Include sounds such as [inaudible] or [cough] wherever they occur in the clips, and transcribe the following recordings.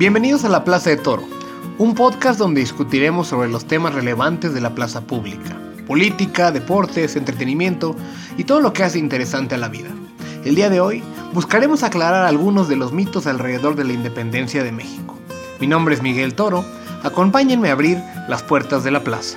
Bienvenidos a la Plaza de Toro, un podcast donde discutiremos sobre los temas relevantes de la plaza pública, política, deportes, entretenimiento y todo lo que hace interesante a la vida. El día de hoy buscaremos aclarar algunos de los mitos alrededor de la independencia de México. Mi nombre es Miguel Toro, acompáñenme a abrir las puertas de la plaza.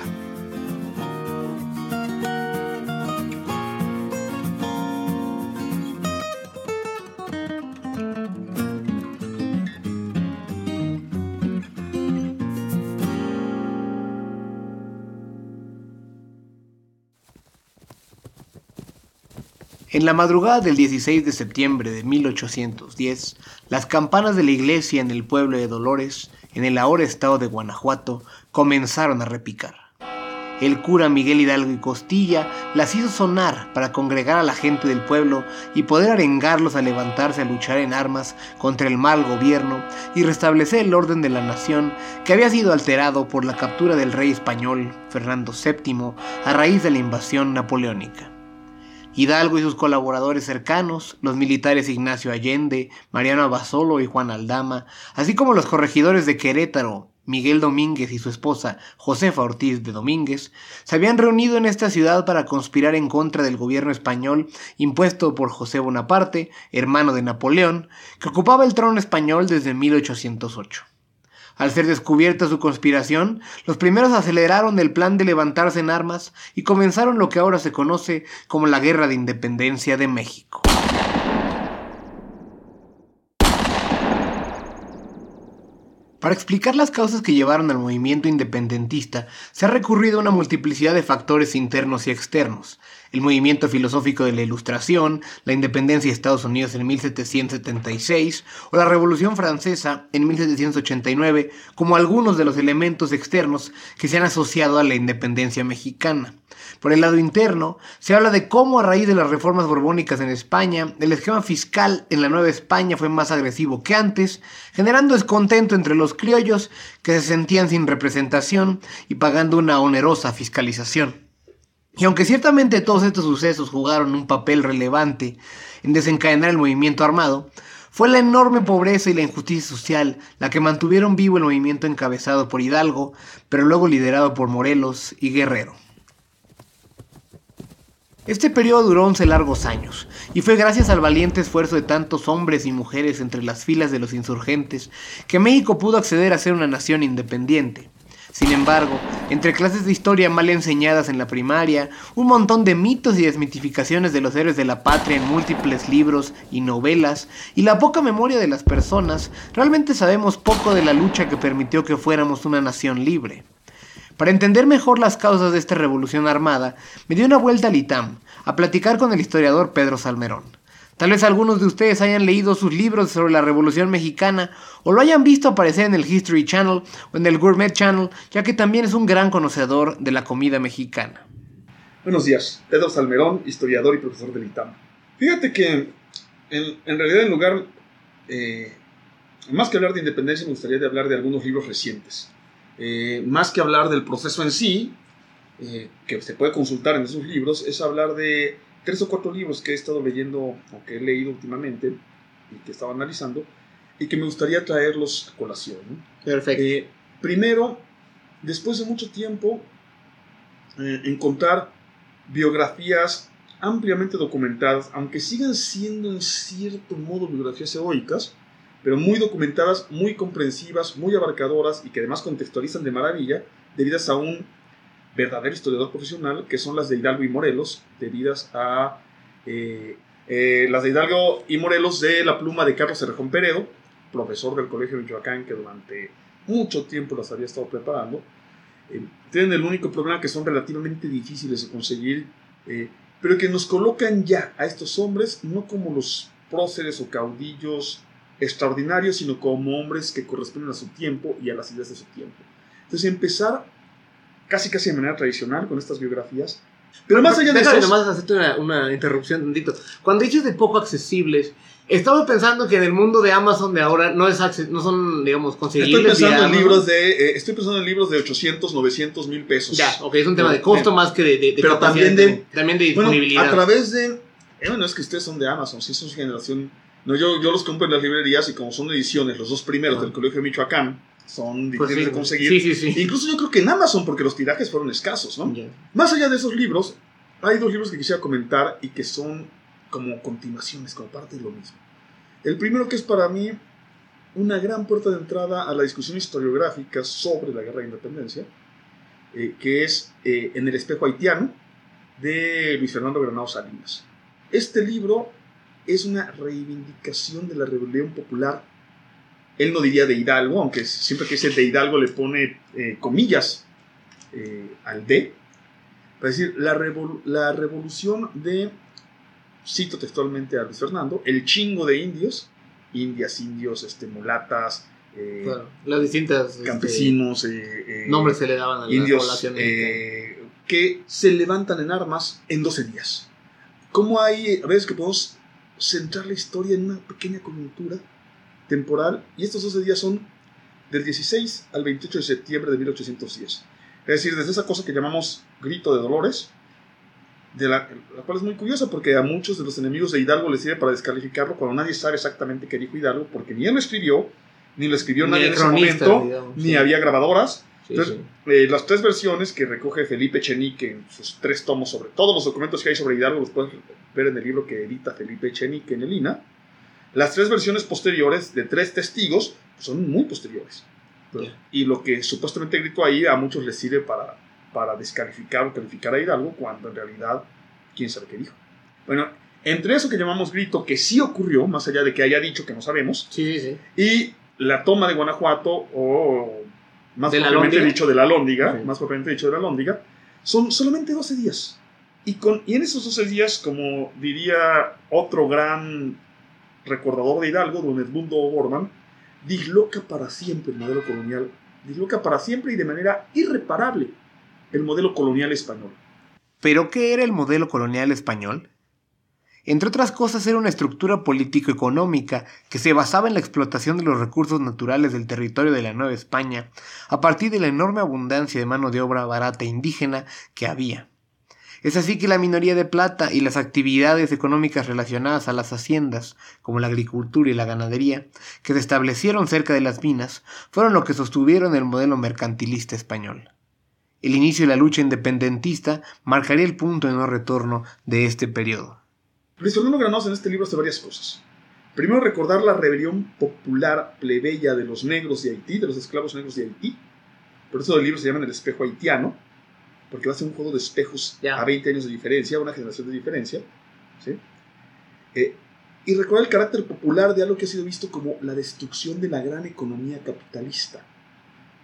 En la madrugada del 16 de septiembre de 1810, las campanas de la iglesia en el pueblo de Dolores, en el ahora estado de Guanajuato, comenzaron a repicar. El cura Miguel Hidalgo y Costilla las hizo sonar para congregar a la gente del pueblo y poder arengarlos a levantarse a luchar en armas contra el mal gobierno y restablecer el orden de la nación que había sido alterado por la captura del rey español Fernando VII a raíz de la invasión napoleónica. Hidalgo y sus colaboradores cercanos, los militares Ignacio Allende, Mariano Abasolo y Juan Aldama, así como los corregidores de Querétaro, Miguel Domínguez y su esposa Josefa Ortiz de Domínguez, se habían reunido en esta ciudad para conspirar en contra del gobierno español impuesto por José Bonaparte, hermano de Napoleón, que ocupaba el trono español desde 1808. Al ser descubierta su conspiración, los primeros aceleraron el plan de levantarse en armas y comenzaron lo que ahora se conoce como la Guerra de Independencia de México. Para explicar las causas que llevaron al movimiento independentista, se ha recurrido a una multiplicidad de factores internos y externos. El movimiento filosófico de la Ilustración, la independencia de Estados Unidos en 1776 o la Revolución Francesa en 1789 como algunos de los elementos externos que se han asociado a la independencia mexicana. Por el lado interno, se habla de cómo a raíz de las reformas borbónicas en España, el esquema fiscal en la Nueva España fue más agresivo que antes, generando descontento entre los criollos que se sentían sin representación y pagando una onerosa fiscalización. Y aunque ciertamente todos estos sucesos jugaron un papel relevante en desencadenar el movimiento armado, fue la enorme pobreza y la injusticia social la que mantuvieron vivo el movimiento encabezado por Hidalgo, pero luego liderado por Morelos y Guerrero. Este periodo duró 11 largos años, y fue gracias al valiente esfuerzo de tantos hombres y mujeres entre las filas de los insurgentes que México pudo acceder a ser una nación independiente. Sin embargo, entre clases de historia mal enseñadas en la primaria, un montón de mitos y desmitificaciones de los héroes de la patria en múltiples libros y novelas, y la poca memoria de las personas, realmente sabemos poco de la lucha que permitió que fuéramos una nación libre. Para entender mejor las causas de esta revolución armada, me di una vuelta al ITAM, a platicar con el historiador Pedro Salmerón. Tal vez algunos de ustedes hayan leído sus libros sobre la Revolución Mexicana o lo hayan visto aparecer en el History Channel o en el Gourmet Channel, ya que también es un gran conocedor de la comida mexicana. Buenos días, Pedro Salmerón, historiador y profesor del ITAM. Fíjate que en, realidad en lugar, eh, más que hablar de independencia, me gustaría de hablar de algunos libros recientes. Eh, más que hablar del proceso en sí, eh, que se puede consultar en esos libros, es hablar de tres o cuatro libros que he estado leyendo o que he leído últimamente y que estaba analizando y que me gustaría traerlos a colación. Perfecto. Eh, primero, después de mucho tiempo, encontrar biografías ampliamente documentadas, aunque sigan siendo en cierto modo biografías heroicas, pero muy documentadas, muy comprensivas, muy abarcadoras y que además contextualizan de maravilla, debidas a un verdadero historiador profesional, que son las de Hidalgo y Morelos, debidas a eh, eh, las de Hidalgo y Morelos de la pluma de Carlos Cerrejón Peredo, profesor del Colegio de Michoacán, que durante mucho tiempo las había estado preparando. Eh, tienen el único problema que son relativamente difíciles de conseguir, pero que nos colocan ya a estos hombres no como los próceres o caudillos extraordinarios, sino como hombres que corresponden a su tiempo y a las ideas de su tiempo. Entonces empezar casi casi de manera tradicional con estas biografías. Pero más allá de eso... nomás hacerte una, una interrupción tantito. Cuando dices de poco accesibles, estamos pensando que en el mundo de Amazon de ahora no, es no son, digamos, conseguibles. Estoy pensando, en libros, de, eh, estoy pensando en libros de 800, 900 mil pesos. Ya, ok, es un tema de costo más que de, de, Pero también de, también de disponibilidad. a través de... Eh, bueno, es que ustedes son de Amazon, si son generación No, yo, yo los compro en las librerías y como son ediciones, los dos primeros del Colegio de Michoacán, son Pues difíciles sí, de conseguir. Sí, sí. Incluso yo creo que en Amazon, porque los tirajes fueron escasos, ¿no? Ya. Más allá de esos libros, hay dos libros que quisiera comentar y que son como continuaciones, como parte de lo mismo. El primero que es para mí una gran puerta de entrada a la discusión historiográfica sobre la guerra de independencia, eh, que es eh, En el espejo haitiano, de Luis Fernando Granado Salinas. Este libro es una reivindicación de la rebelión popular. Él no diría de Hidalgo, aunque siempre que dice de Hidalgo le pone eh, comillas eh, al D, para decir la, revol- la revolución de, cito textualmente a Luis Fernando, el chingo de indios, indias, indios, este, mulatas, eh, Claro, las distintas este, campesinos, eh, nombres se le daban a la indios que se levantan en armas en 12 días. ¿Cómo hay a veces que podemos centrar la historia en una pequeña coyuntura temporal? Y estos 12 días son del 16 al 28 de septiembre de 1810. Es decir, desde esa cosa que llamamos grito de dolores, de la, la cual es muy curiosa porque a muchos de los enemigos de Hidalgo les sirve para descalificarlo cuando nadie sabe exactamente qué dijo Hidalgo, porque ni él lo escribió, ni lo escribió Ni nadie en ese momento, digamos, ni sí. había grabadoras. Sí, Entonces, sí. eh, las tres versiones que recoge Felipe Chenique en sus tres tomos sobre todos los documentos que hay sobre Hidalgo, los pueden ver en el libro que edita Felipe Chenique en el INA. Las tres versiones posteriores de tres testigos son muy posteriores. Ya. Y lo que supuestamente gritó ahí a muchos les sirve para, para descalificar o calificar a Hidalgo, cuando en realidad, quién sabe qué dijo. Bueno, entre eso que llamamos grito, que sí ocurrió, más allá de que haya dicho que no sabemos, Sí, sí, sí. y la toma de Guanajuato, o más ¿De propiamente dicho de la Lóndiga, más propiamente dicho de la Lóndiga, son solamente 12 días. Y, con, y en esos 12 días, como diría otro gran recordador de Hidalgo, don Edmundo Borman, disloca para siempre el modelo colonial, disloca para siempre y de manera irreparable el modelo colonial español. ¿Pero qué era el modelo colonial español? Entre otras cosas era una estructura político-económica que se basaba en la explotación de los recursos naturales del territorio de la Nueva España a partir de la enorme abundancia de mano de obra barata indígena que había. Es así que la minoría de plata y las actividades económicas relacionadas a las haciendas, como la agricultura y la ganadería, que se establecieron cerca de las minas, fueron lo que sostuvieron el modelo mercantilista español. El inicio de la lucha independentista marcaría el punto de no retorno de este periodo. Luis Fernando Granados en este libro hace varias cosas. Primero, recordar la rebelión popular plebeya de los negros de Haití, de los esclavos negros de Haití. Por eso el libro se llama El espejo haitiano, porque va a ser un juego de espejos a 20 años de diferencia, una generación de diferencia. ¿sí? Eh, y recordar el carácter popular de algo que ha sido visto como la destrucción de la gran economía capitalista.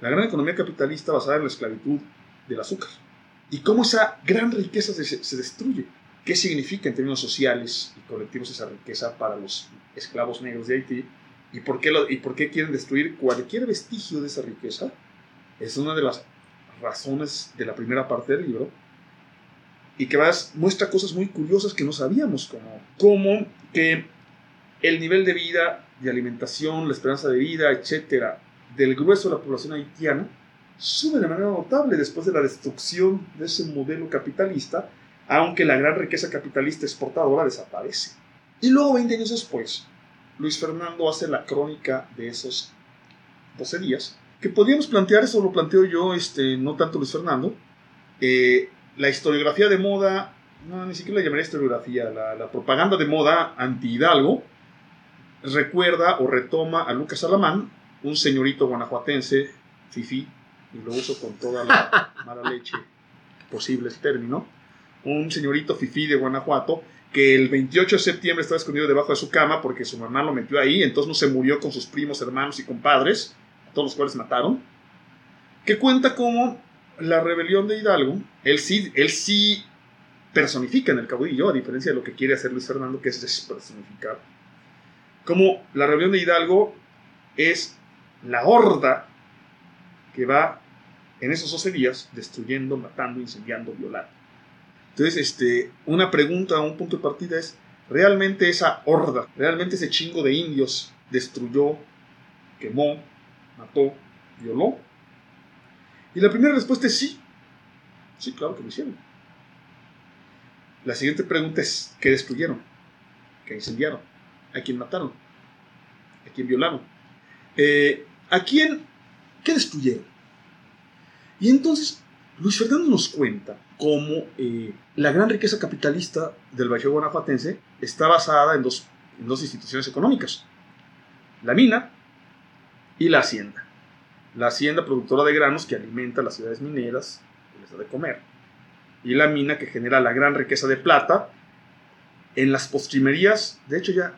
La gran economía capitalista basada en la esclavitud del azúcar. Y cómo esa gran riqueza se, se destruye. ¿Qué significa en términos sociales y colectivos esa riqueza para los esclavos negros de Haití? ¿Y por qué, lo- y por qué quieren destruir cualquier vestigio de esa riqueza? Es una de las razones de la primera parte del libro. Y que vas, muestra cosas muy curiosas que no sabíamos, como, como que el nivel de vida, de alimentación, la esperanza de vida, etcétera, del grueso de la población haitiana sube de manera notable después de la destrucción de ese modelo capitalista, aunque la gran riqueza capitalista exportadora desaparece. Y luego, 20 años después, Luis Fernando hace la crónica de esos 12 días, que podríamos plantear, eso lo planteo yo, este, no tanto Luis Fernando, eh, la historiografía de moda, no, ni siquiera la llamaría historiografía, la, la propaganda de moda anti-Hidalgo, recuerda o retoma a Lucas Alamán, un señorito guanajuatense, fifi, y lo uso con toda la [laughs] mala leche posible el término, un señorito fifí de Guanajuato que el 28 de septiembre estaba escondido debajo de su cama porque su mamá lo metió ahí, entonces no se murió con sus primos, hermanos y compadres, todos los cuales mataron, que cuenta como la rebelión de Hidalgo, él sí, él sí personifica en el caudillo, a diferencia de lo que quiere hacer Luis Fernando, que es despersonificar, como la rebelión de Hidalgo es la horda que va en esos 12 días destruyendo, matando, incendiando, violando. Entonces, este, una pregunta, un punto de partida es, ¿realmente esa horda, realmente ese chingo de indios destruyó, quemó, mató, violó? Y la primera respuesta es sí. Sí, claro que lo hicieron. La siguiente pregunta es, ¿qué destruyeron? ¿Qué incendiaron? a quien mataron, a quien violaron, eh, a quien, ¿qué destruyeron? Y entonces Luis Fernando nos cuenta cómo eh, la gran riqueza capitalista del Bajío Guanajuatense está basada en dos instituciones económicas, la mina y la hacienda. La hacienda productora de granos que alimenta las ciudades mineras y les da de comer. Y la mina que genera la gran riqueza de plata en las postrimerías. De hecho, ya,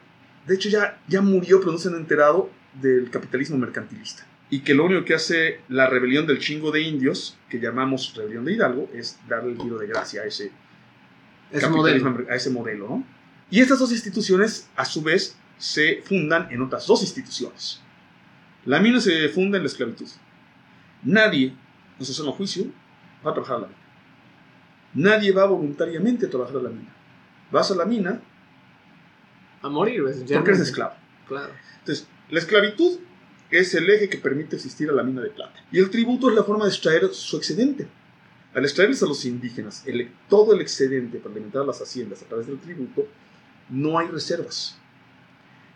de hecho ya, ya murió, pero no se han enterado del capitalismo mercantilista. Y que lo único que hace la rebelión del chingo de indios, que llamamos rebelión de Hidalgo, es darle el giro de gracia a ese, modelo. a ese modelo. ¿no? Y estas dos instituciones, a su vez, se fundan en otras dos instituciones. La mina se funda en la esclavitud. Nadie, en su sano juicio, va a trabajar a la mina. Nadie va voluntariamente a trabajar a la mina. Vas a la mina A morir, porque eres esclavo. Claro. Entonces, la esclavitud es el eje que permite existir a la mina de plata. Y el tributo es la forma de extraer su excedente. Al extraerles a los indígenas el- todo el excedente para alimentar las haciendas a través del tributo, no hay reservas.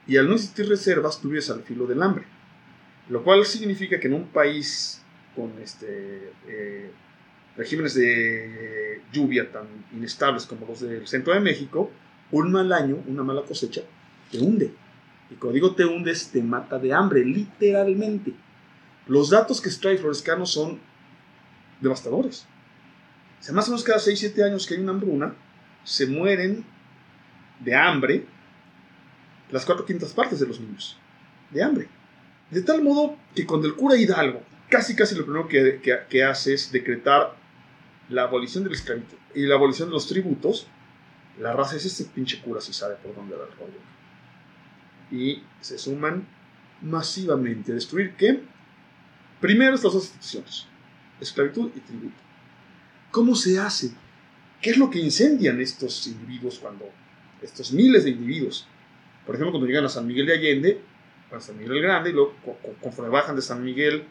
Y al no existir reservas, tú vives al filo del hambre. Lo cual significa que en un país con este, eh, regímenes de lluvia tan inestables como los del centro de México, un mal año, una mala cosecha, te hunde. Y cuando digo te hundes, te mata de hambre, literalmente. Los datos que extrae Florescano son devastadores. O más o menos cada 6-7 años que hay una hambruna, se mueren de hambre las cuatro quintas partes de los niños. De hambre. De tal modo que cuando el cura Hidalgo, casi casi lo primero que, que- hace es decretar la abolición de la esclavitud y la abolición de los tributos, la raza es este pinche cura si sabe por dónde va el rollo. Y se suman masivamente a destruir qué? Primero estas dos instituciones, esclavitud y tributo. ¿Cómo se hace? ¿Qué es lo que incendian estos individuos cuando, estos miles de individuos, por ejemplo, cuando llegan a San Miguel de Allende, a San Miguel el Grande, y luego co- co- conforme bajan de San Miguel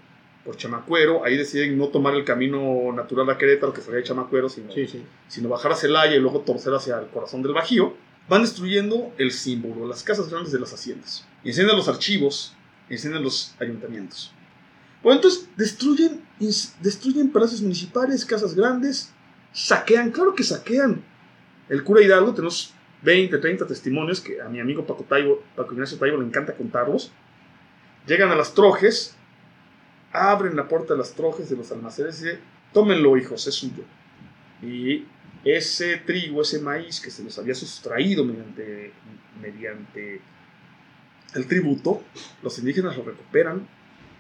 por Chamacuero, ahí deciden no tomar el camino natural a Querétaro, que sería de Chamacuero, sino, Sí, sí. sino bajar a Celaya y luego torcer hacia el corazón del Bajío, van destruyendo el símbolo, las casas grandes de las haciendas. Incendian los archivos, incendian los ayuntamientos. Bueno, entonces destruyen, destruyen palacios municipales, casas grandes, saquean, claro que saquean. El cura Hidalgo, tenemos 20, 30 testimonios que a mi amigo Paco, Taibo, Paco Ignacio Taibo le encanta contarlos. Llegan a las trojes, abren la puerta de las trojes de los almacenes y dicen, tómenlo hijos, es suyo. Y ese trigo, ese maíz que se les había sustraído mediante, mediante el tributo, los indígenas lo recuperan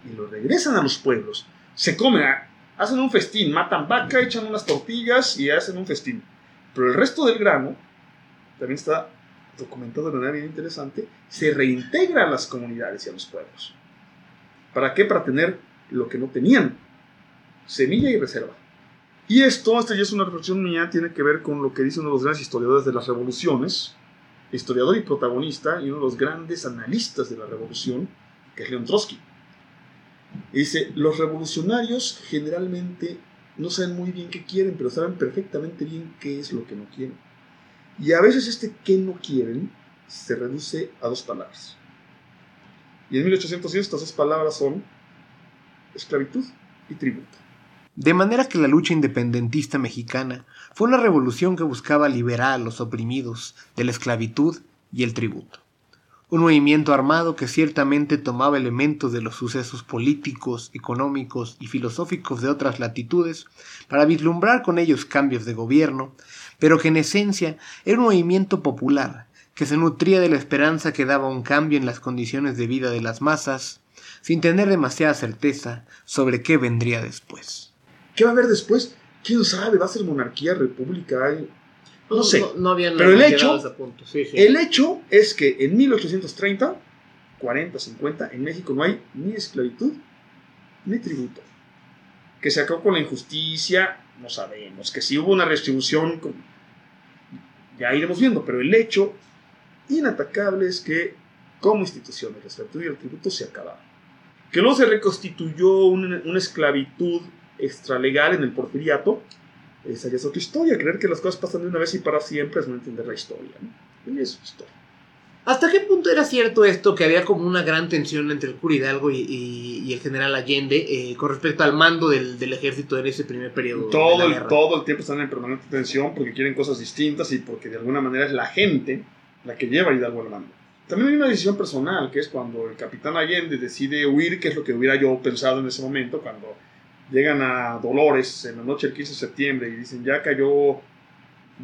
y lo regresan a los pueblos. Se comen, ah, hacen un festín, matan vaca, echan unas tortillas y hacen un festín. Pero el resto del grano, también está documentado de manera bien interesante, se reintegra a las comunidades y a los pueblos. ¿Para qué? Para tener lo que no tenían, semilla y reserva. Y esto, esta ya es una reflexión mía, tiene que ver con lo que dice uno de los grandes historiadores de las revoluciones, historiador y protagonista, y uno de los grandes analistas de la revolución, que es León Trotsky. Y dice, los revolucionarios generalmente no saben muy bien qué quieren, pero saben perfectamente bien qué es lo que no quieren. Y a veces este qué no quieren se reduce a dos palabras. Y en 1810 estas dos palabras son esclavitud y tributo. De manera que la lucha independentista mexicana fue una revolución que buscaba liberar a los oprimidos de la esclavitud y el tributo. Un movimiento armado que ciertamente tomaba elementos de los sucesos políticos, económicos y filosóficos de otras latitudes para vislumbrar con ellos cambios de gobierno, pero que en esencia era un movimiento popular que se nutría de la esperanza que daba un cambio en las condiciones de vida de las masas, sin tener demasiada certeza sobre qué vendría después. ¿Qué va a haber después? ¿Quién sabe? ¿Va a ser monarquía, república? Hay- No sé. No, no habían Pero el hecho- a ese punto, sí, sí. El hecho es que en 1830, 40, 50, en México no hay ni esclavitud ni tributo. Que se acabó con la injusticia, no sabemos. Que si hubo una redistribución, ya iremos viendo. Pero el hecho inatacable es que, como instituciones, la esclavitud y el tributo se acabaron. Que luego se reconstituyó una, esclavitud extralegal en el porfiriato, esa ya es otra historia. Creer que las cosas pasan de una vez y para siempre es no entender la historia. ¿no? Y es su historia. ¿Hasta qué punto era cierto esto que había como una gran tensión entre el cura Hidalgo y, el general Allende eh, con respecto al mando del, ejército en ese primer periodo? Todo, el, todo el tiempo están en permanente tensión porque quieren cosas distintas y porque de alguna manera es la gente la que lleva a Hidalgo al mando. También hay una decisión personal, que es cuando el capitán Allende decide huir, que es lo que hubiera yo pensado en ese momento, cuando llegan a Dolores en la noche del 15 de septiembre y dicen ya cayó,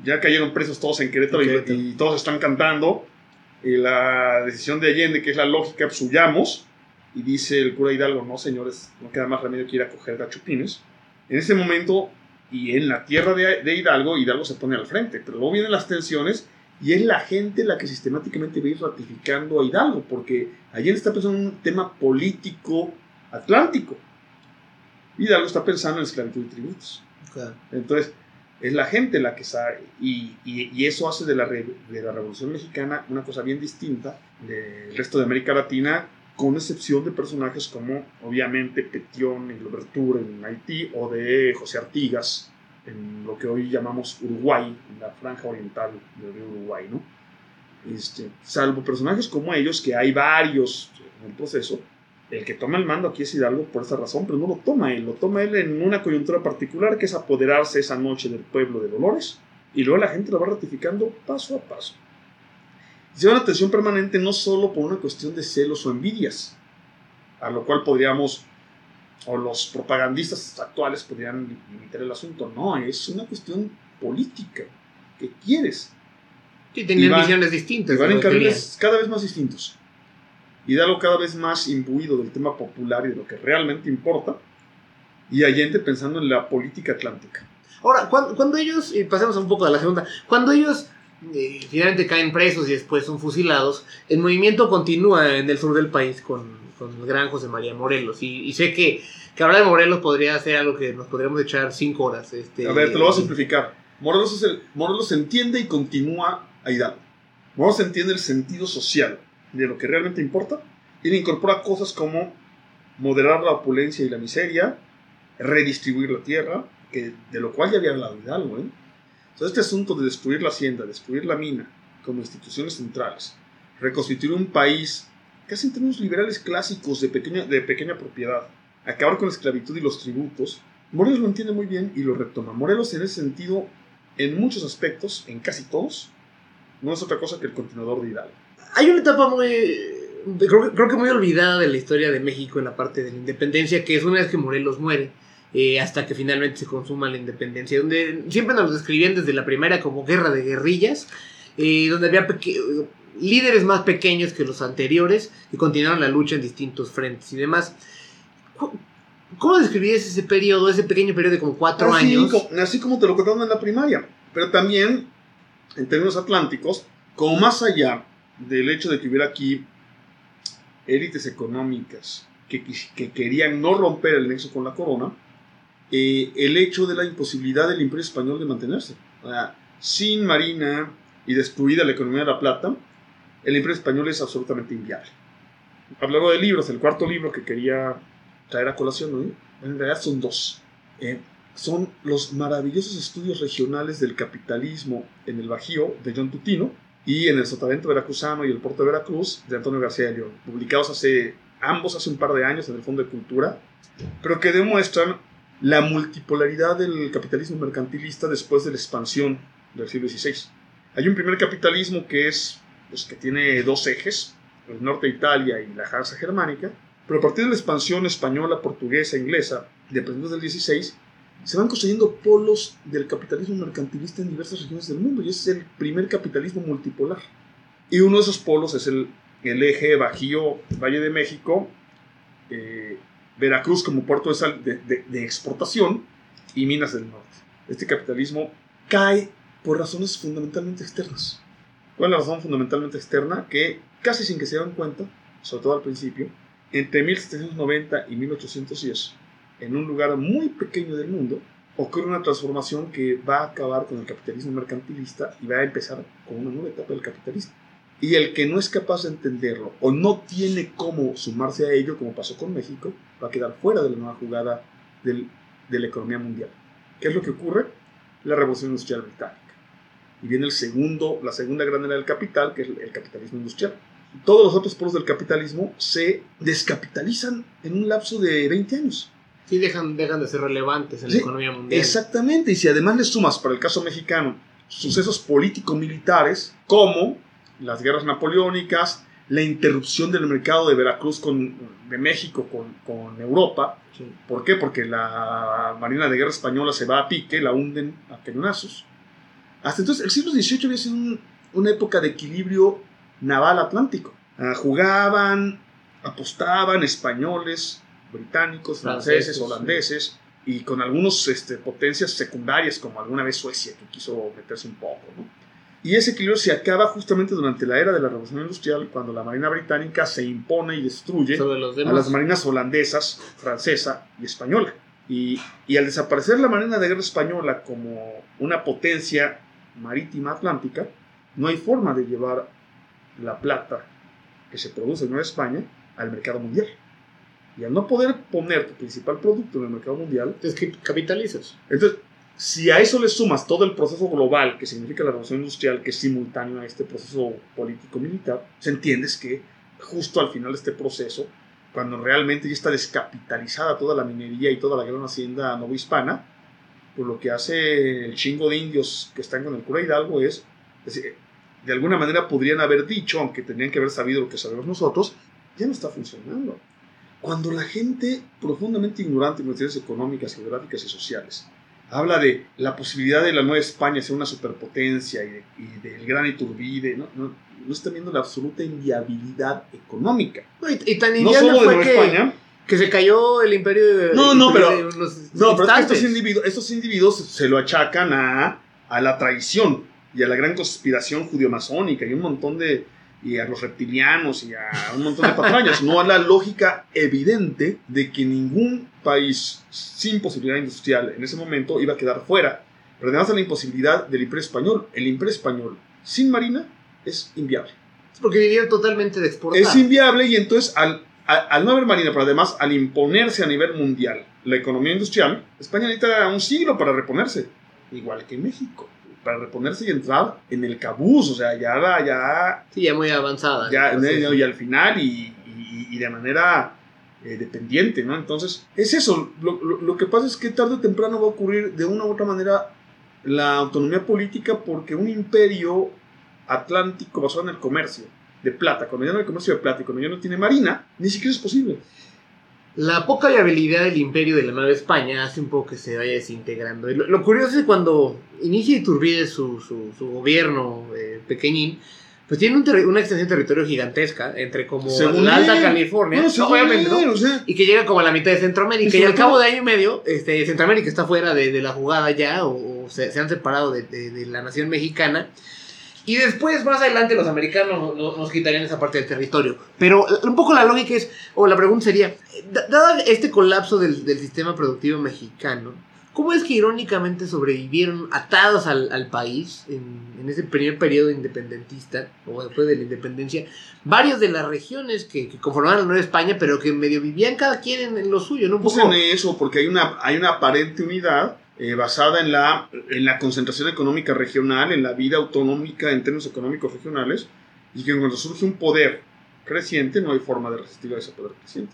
ya cayeron presos todos en Querétaro, y todos están cantando y la decisión de Allende, que es la lógica, pues huyamos. Y dice el cura Hidalgo, no señores, no queda más remedio que ir a coger gachupines. En ese momento, y en la tierra de, Hidalgo, Hidalgo se pone al frente. Pero luego vienen las tensiones y es la gente la que sistemáticamente va a ir ratificando a Hidalgo, porque Allende está pensando en un tema político atlántico. Hidalgo está pensando en esclavitud y tributos. Entonces, es la gente la que sabe, y, y, eso hace de la, de la Revolución Mexicana una cosa bien distinta del resto de América Latina, con excepción de personajes como, obviamente, Petión en Louverture en Haití, o de José Artigas en lo que hoy llamamos Uruguay, en la franja oriental de Uruguay, ¿no? Este, salvo personajes como ellos, que hay varios en el proceso, el que toma el mando aquí es Hidalgo por esa razón, pero no lo toma él, lo toma él en una coyuntura particular que es apoderarse esa noche del pueblo de Dolores y luego la gente lo va ratificando paso a paso. Se una atención permanente no solo por una cuestión de celos o envidias, a lo cual podríamos, o los propagandistas actuales podrían limitar el asunto, no, es una cuestión política, que quieres. Sí, tenían visiones distintas. Y van en carriles cada vez más distintos. Hidalgo cada vez más imbuido del tema popular y de lo que realmente importa, y Allende pensando en la política atlántica. Ahora, cuando, ellos, y pasemos un poco a la segunda, cuando ellos eh, finalmente caen presos y después son fusilados, el movimiento continúa en el sur del país con, con el gran José María Morelos, y, sé que, que, hablar de Morelos podría ser algo que nos podríamos echar cinco horas. Este, a ver, te lo voy a simplificar. Morelos, es el, Morelos entiende y continúa a Hidalgo. Morelos entiende el sentido social de lo que realmente importa y le incorpora cosas como moderar la opulencia y la miseria, redistribuir la tierra, que, de lo cual ya había hablado Hidalgo. ¿eh? Este asunto de destruir la hacienda, destruir la mina como instituciones centrales, reconstituir un país casi en términos liberales clásicos de pequeña, de pequeña propiedad, acabar con la esclavitud y los tributos, Morelos lo entiende muy bien y lo retoma. Morelos en ese sentido, en muchos aspectos, en casi todos, no es otra cosa que el continuador de Hidalgo hay una etapa muy. Creo, que muy olvidada de la historia de México en la parte de la independencia, que es una vez que Morelos muere, eh, hasta que finalmente se consuma la independencia, donde siempre nos lo describían desde la primera como guerra de guerrillas, eh, donde había líderes más pequeños que los anteriores y continuaron la lucha en distintos frentes y demás. ¿Cómo describías ese periodo, ese pequeño periodo de como cuatro años? así como te lo contaron en la primaria, pero también en términos atlánticos, como más allá del hecho de que hubiera aquí élites económicas que, que querían no romper el nexo con la corona, eh, el hecho de la imposibilidad del imperio español de mantenerse. sin marina y destruida la economía de la plata, el imperio español es absolutamente inviable. Hablaba de libros, el cuarto libro que quería traer a colación en realidad son dos. Eh, son los maravillosos estudios regionales del capitalismo en el Bajío de John Tutino, y en el Sotavento Veracruzano y el Puerto de Veracruz de Antonio García de León, publicados hace ambos hace un par de años en el Fondo de Cultura, pero que demuestran la multipolaridad del capitalismo mercantilista después de la expansión del siglo XVI. Hay un primer capitalismo que es pues, que tiene dos ejes, el norte de Italia y la Hansa germánica, pero a partir de la expansión española, portuguesa, inglesa de principios del XVI, se van construyendo polos del capitalismo mercantilista en diversas regiones del mundo y ese es el primer capitalismo multipolar. Y uno de esos polos es el, el eje Bajío, Valle de México, eh, Veracruz como puerto de, de, exportación y Minas del Norte. Este capitalismo cae por razones fundamentalmente externas. ¿Cuál es la razón fundamentalmente externa? Que casi sin que se den cuenta, sobre todo al principio, entre 1790 y 1810, en un lugar muy pequeño del mundo, ocurre una transformación que va a acabar con el capitalismo mercantilista y va a empezar con una nueva etapa del capitalismo. Y el que no es capaz de entenderlo o no tiene cómo sumarse a ello, como pasó con México, va a quedar fuera de la nueva jugada del, de la economía mundial. ¿Qué es lo que ocurre? La revolución industrial británica. y viene el segundo, la segunda gran era del capital, que es el capitalismo industrial. Todos los otros polos del capitalismo se descapitalizan en un lapso de 20 años. Sí, dejan, dejan de ser relevantes en la economía mundial. Exactamente, y si además le sumas, para el caso mexicano, sucesos político-militares como las guerras napoleónicas, la interrupción del mercado de Veracruz con, de México con, con Europa. ¿Por qué? Porque la Marina de Guerra Española se va a pique, la hunden a cañonazos. Hasta entonces, el siglo XVIII había sido una época de equilibrio naval atlántico. Ah, jugaban, apostaban españoles, británicos, franceses, holandeses, y con algunas este, potencias secundarias, como alguna vez Suecia, que quiso meterse un poco. Y ese equilibrio se acaba justamente durante la era de la Revolución Industrial, cuando la Marina Británica se impone y destruye a las marinas holandesas, francesa y española. Y, y, al desaparecer la Marina de Guerra Española como una potencia marítima atlántica, no hay forma de llevar la plata que se produce en Nueva España al mercado mundial. Y al no poder poner tu principal producto en el mercado mundial, es que capitalizas. Entonces, si a eso le sumas todo el proceso global que significa la revolución industrial, que es simultáneo a este proceso político-militar, se entiendes que justo al final de este proceso, cuando realmente ya está descapitalizada toda la minería y toda la gran hacienda novohispana, pues lo que hace el chingo de indios que están con el cura Hidalgo es, es de alguna manera podrían haber dicho, aunque tenían que haber sabido lo que sabemos nosotros, ya no está funcionando. Cuando la gente profundamente ignorante en cuestiones económicas, geográficas y sociales habla de la posibilidad de la Nueva España ser una superpotencia y, del gran Iturbide, ¿no? No, no están viendo la absoluta inviabilidad económica. y, tan inviable fue que, España, que se cayó el imperio de... No, no, pero, no, pero estos individuos, estos individuos se lo achacan a, a la traición y a la gran conspiración judío-masónica y un montón de, y a los reptilianos y a un montón de patrañas, no a la lógica evidente de que ningún país sin posibilidad industrial en ese momento iba a quedar fuera, pero además a la imposibilidad del imperio español. El imperio español sin marina es inviable. Porque vivía totalmente de exportar. Es inviable y entonces al, al, no haber marina, pero además al imponerse a nivel mundial la economía industrial, España necesita un siglo para reponerse, igual que México para reponerse y entrar en el cabuz, o sea, ya, ya... Sí, ya muy avanzada. Ya, y al final y, y, de manera eh, dependiente, ¿no? Entonces, es eso, lo, lo, que pasa es que tarde o temprano va a ocurrir de una u otra manera la autonomía política porque un imperio atlántico basado en el comercio de plata, cuando ya no hay comercio de plata y cuando ya no tiene marina, ni siquiera es posible. La poca viabilidad del imperio de la Nueva España hace un poco que se vaya desintegrando. lo, curioso es que cuando inicia Iturbide su, su, su gobierno eh, pequeñín, pues tiene una extensión de territorio gigantesca entre como la Alta California, obviamente, y que llega como a la mitad de Centroamérica. Y, al cabo de año y medio, este, Centroamérica está fuera de, de la jugada ya, o, se, han separado de, de la nación mexicana. Y después, más adelante, los americanos nos, quitarían esa parte del territorio. Pero eh, un poco la lógica es, o la pregunta sería, dado este colapso del, sistema productivo mexicano, ¿cómo es que irónicamente sobrevivieron atados al, país en, ese primer periodo independentista, o después de la independencia, varios de las regiones que, conformaban la Nueva España, pero que medio vivían cada quien en, lo suyo, ¿no? Un pues poco... en eso, porque hay una, hay una aparente unidad eh, basada en la, en la concentración económica regional, en la vida autonómica en términos económicos regionales, y que cuando surge un poder creciente no hay forma de resistir a ese poder creciente.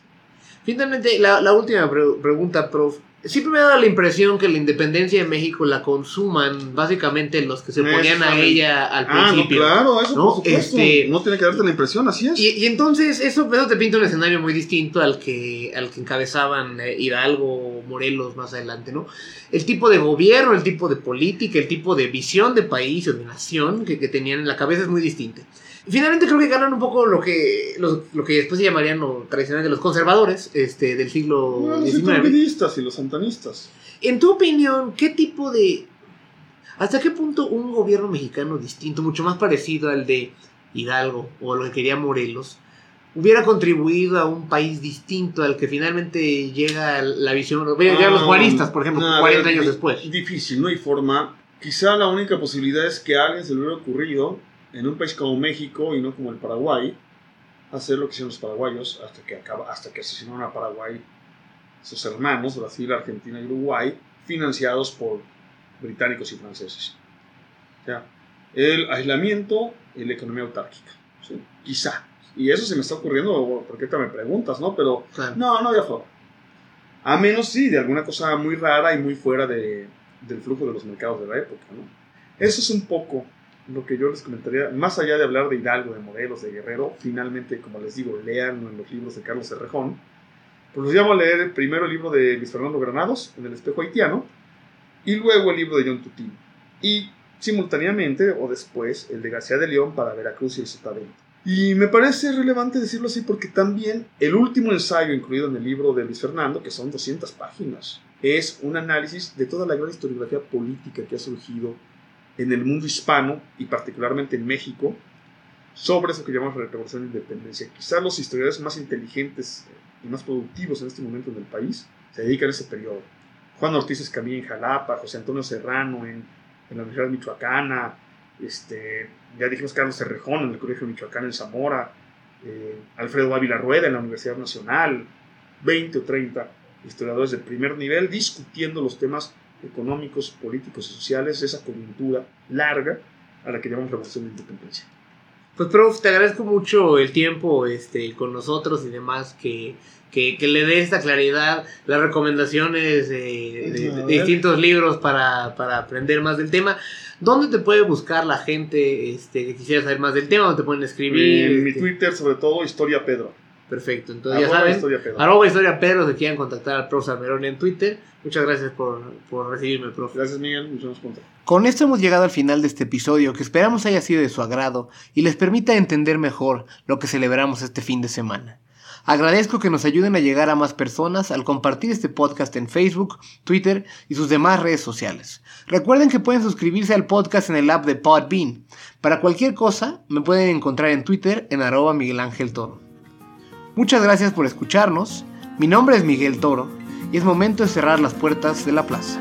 Finalmente, la, la última pregunta, prof. Siempre me ha dado la impresión que la independencia de México la consuman básicamente los que se oponían a ella al ah, principio. No, claro, eso ¿no? Este, no tiene que darte la impresión, así es. Y, entonces eso, eso, te pinta un escenario muy distinto al que, al que encabezaban eh, Hidalgo Morelos más adelante, ¿no? El tipo de gobierno, el tipo de política, el tipo de visión de país o de nación que, que tenían en la cabeza es muy distinto. Finalmente creo que ganan un poco lo que lo que después se llamarían lo tradicional de los conservadores este, del siglo XIX. Los y los santanistas. En tu opinión, ¿qué tipo de... ¿Hasta qué punto un gobierno mexicano distinto, mucho más parecido al de Hidalgo o lo que quería Morelos, hubiera contribuido a un país distinto al que finalmente llega la visión... Llegan los ah, juaristas, por ejemplo, 40 años después. Difícil, no hay forma. Quizá la única posibilidad es que a alguien se le hubiera ocurrido en un país como México y no como el Paraguay, hacer lo que hicieron los paraguayos hasta que, acaba, hasta que asesinaron a Paraguay sus hermanos, Brasil, Argentina y Uruguay, financiados por británicos y franceses. el aislamiento y la economía autárquica. ¿sí? Quizá. Y eso se me está ocurriendo porque ahorita me preguntas, ¿no? Pero Claro. no, no había forma. A menos sí de alguna cosa muy rara y muy fuera de, del flujo de los mercados de la época, ¿no? Eso es un poco lo que yo les comentaría, más allá de hablar de Hidalgo, de modelos, de Guerrero, finalmente, como les digo, leanlo en los libros de Carlos Cerrejón. Pues los llamo a leer primero el libro de Luis Fernando Granados, en el espejo haitiano, y luego el libro de John Tutín. Y simultáneamente, o después, el de García de León para Veracruz y el Sotavento. Y me parece relevante decirlo así porque también el último ensayo incluido en el libro de Luis Fernando, que son 200 páginas, es un análisis de toda la gran historiografía política que ha surgido en el mundo hispano y particularmente en México sobre eso que llamamos la revolución de independencia. Quizás los historiadores más inteligentes y más productivos en este momento en el país se dedican a ese periodo. Juan Ortiz Escamilla en Jalapa, José Antonio Serrano en, en la Universidad Michoacana, este, ya dijimos Carlos Cerrejón en el Colegio Michoacán en Zamora, eh, Alfredo Ávila Rueda en la Universidad Nacional, 20 o 30 historiadores de primer nivel discutiendo los temas económicos, políticos y sociales esa coyuntura larga a la que llamamos Revolución de Independencia. Pues, prof, te agradezco mucho el tiempo este, con nosotros y demás, que, que, que le dé esta claridad, las recomendaciones eh, de, de- de distintos libros para, para aprender más del tema. ¿Dónde te puede buscar la gente este, que quisiera saber más del tema? ¿Dónde te pueden escribir? En mi Este, Twitter, sobre todo, Historia Pedro. Perfecto, entonces ya Arroba saben. Historia Pedro. Arroba Historia Pedro, si quieren contactar al prof. Salmerón en Twitter. Muchas gracias por, por recibirme, prof. Gracias, Miguel. Vemos pronto. Con esto hemos llegado al final de este episodio que esperamos haya sido de su agrado y les permita entender mejor lo que celebramos este fin de semana. Agradezco que nos ayuden a llegar a más personas al compartir este podcast en Facebook, Twitter y sus demás redes sociales. Recuerden que pueden suscribirse al podcast en el app de Podbean. Para cualquier cosa, me pueden encontrar en Twitter en arroba Miguel Ángel Toro. Muchas gracias por escucharnos. Mi nombre es Miguel Toro y es momento de cerrar las puertas de la plaza.